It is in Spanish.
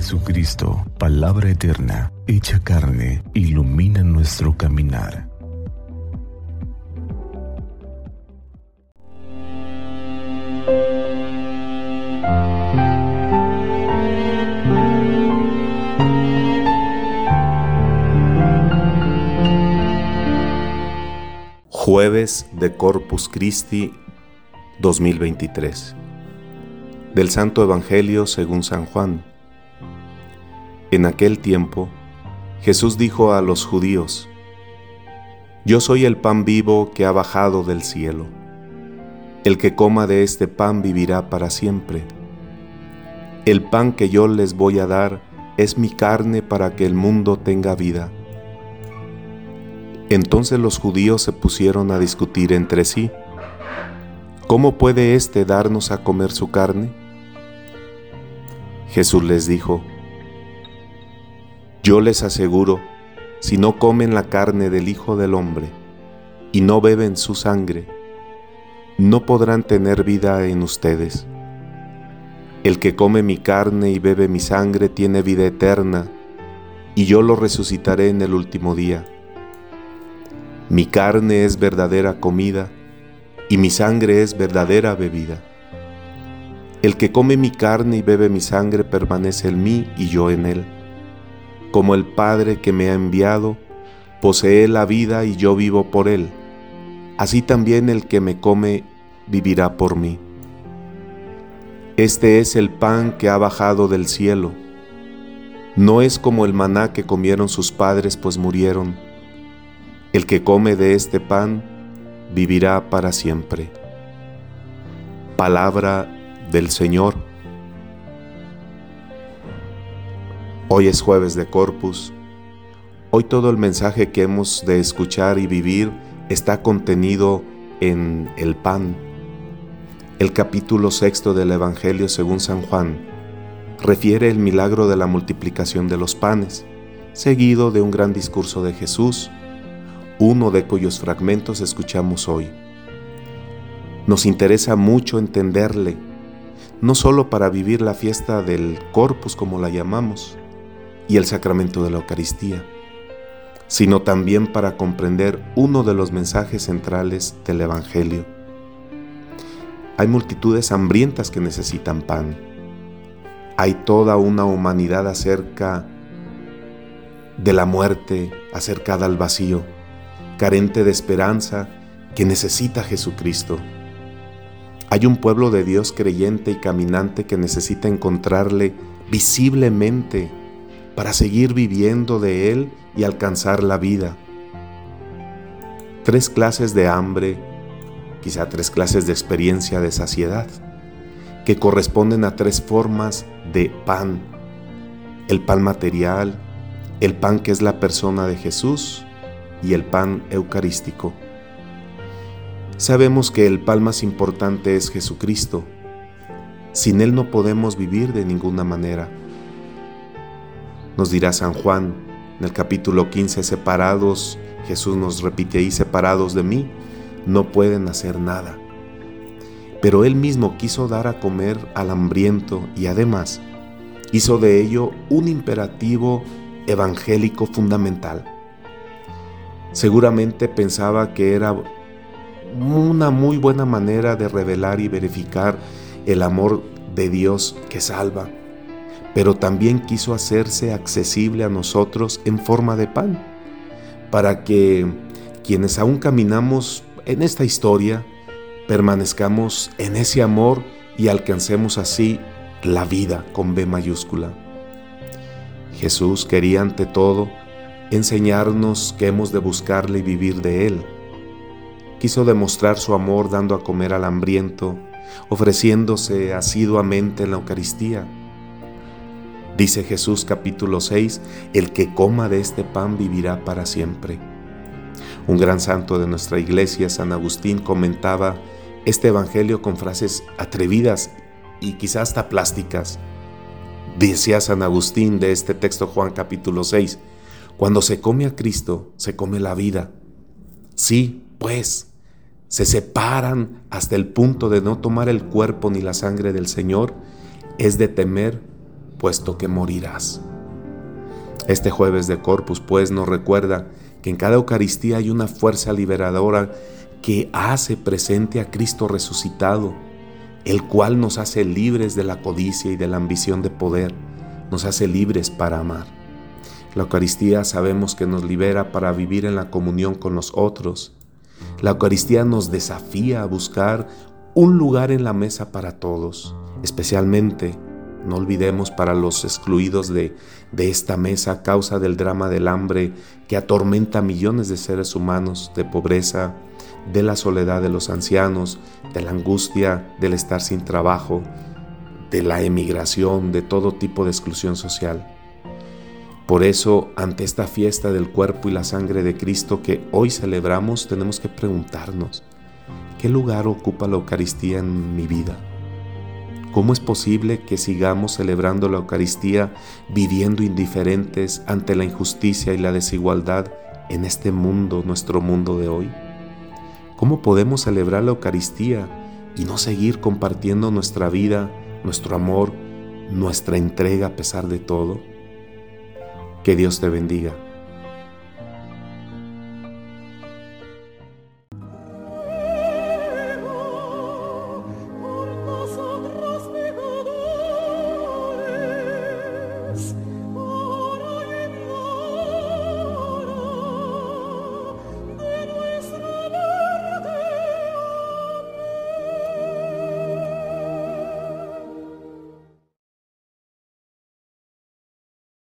Jesucristo, palabra eterna, hecha carne, ilumina nuestro caminar. Jueves de Corpus Christi 2023 Del Santo Evangelio según San Juan En aquel tiempo Jesús dijo a los judíos Yo soy el pan vivo que ha bajado del cielo. El que coma de este pan vivirá para siempre. El pan que yo les voy a dar es mi carne para que el mundo tenga vida. Entonces los judíos se pusieron a discutir entre sí, ¿cómo puede éste darnos a comer su carne? Jesús les dijo, Yo les aseguro, si no comen la carne del Hijo del Hombre y no beben su sangre, no podrán tener vida en ustedes. El que come mi carne y bebe mi sangre tiene vida eterna, y yo lo resucitaré en el último día mi carne es verdadera comida y mi sangre es verdadera bebida. El que come mi carne y bebe mi sangre permanece en mí y yo en él. Como el Padre que me ha enviado posee la vida y yo vivo por él, así también el que me come vivirá por mí. Este es el pan que ha bajado del cielo. No es como el maná que comieron sus padres pues murieron el que come de este pan vivirá para siempre. Palabra del Señor. Hoy es jueves de Corpus. Hoy todo el mensaje que hemos de escuchar y vivir está contenido en el pan. El capítulo sexto del Evangelio según San Juan refiere el milagro de la multiplicación de los panes, seguido de un gran discurso de Jesús uno de cuyos fragmentos escuchamos hoy. Nos interesa mucho entenderle, no solo para vivir la fiesta del Corpus como la llamamos, y el sacramento de la Eucaristía, sino también para comprender uno de los mensajes centrales del Evangelio. Hay multitudes hambrientas que necesitan pan. Hay toda una humanidad acerca de la muerte, acercada al vacío carente de esperanza, que necesita a Jesucristo. Hay un pueblo de Dios creyente y caminante que necesita encontrarle visiblemente para seguir viviendo de Él y alcanzar la vida. Tres clases de hambre, quizá tres clases de experiencia de saciedad, que corresponden a tres formas de pan. El pan material, el pan que es la persona de Jesús y el pan eucarístico. Sabemos que el pan más importante es Jesucristo. Sin Él no podemos vivir de ninguna manera. Nos dirá San Juan en el capítulo 15, separados, Jesús nos repite ahí, separados de mí, no pueden hacer nada. Pero Él mismo quiso dar a comer al hambriento y además hizo de ello un imperativo evangélico fundamental Seguramente pensaba que era una muy buena manera de revelar y verificar el amor de Dios que salva, pero también quiso hacerse accesible a nosotros en forma de pan, para que quienes aún caminamos en esta historia permanezcamos en ese amor y alcancemos así la vida con B mayúscula. Jesús quería ante todo enseñarnos que hemos de buscarle y vivir de Él. Quiso demostrar su amor dando a comer al hambriento, ofreciéndose asiduamente en la Eucaristía. Dice Jesús capítulo 6, el que coma de este pan vivirá para siempre. Un gran santo de nuestra iglesia, San Agustín, comentaba este Evangelio con frases atrevidas y quizás hasta plásticas. Decía San Agustín de este texto Juan capítulo 6, cuando se come a Cristo, se come la vida. Sí, pues, se separan hasta el punto de no tomar el cuerpo ni la sangre del Señor, es de temer puesto que morirás. Este jueves de Corpus, pues, nos recuerda que en cada Eucaristía hay una fuerza liberadora que hace presente a Cristo resucitado, el cual nos hace libres de la codicia y de la ambición de poder, nos hace libres para amar. La Eucaristía sabemos que nos libera para vivir en la comunión con los otros. La Eucaristía nos desafía a buscar un lugar en la mesa para todos, especialmente no olvidemos para los excluidos de, de, esta mesa a causa del drama del hambre que atormenta a millones de seres humanos, de pobreza, de la soledad de los ancianos, de la angustia del estar sin trabajo, de la emigración, de todo tipo de exclusión social. Por eso, ante esta fiesta del cuerpo y la sangre de Cristo que hoy celebramos, tenemos que preguntarnos, ¿qué lugar ocupa la Eucaristía en mi vida? ¿Cómo es posible que sigamos celebrando la Eucaristía viviendo indiferentes ante la injusticia y la desigualdad en este mundo, nuestro mundo de hoy? ¿Cómo podemos celebrar la Eucaristía y no seguir compartiendo nuestra vida, nuestro amor, nuestra entrega a pesar de todo? Que Dios te bendiga.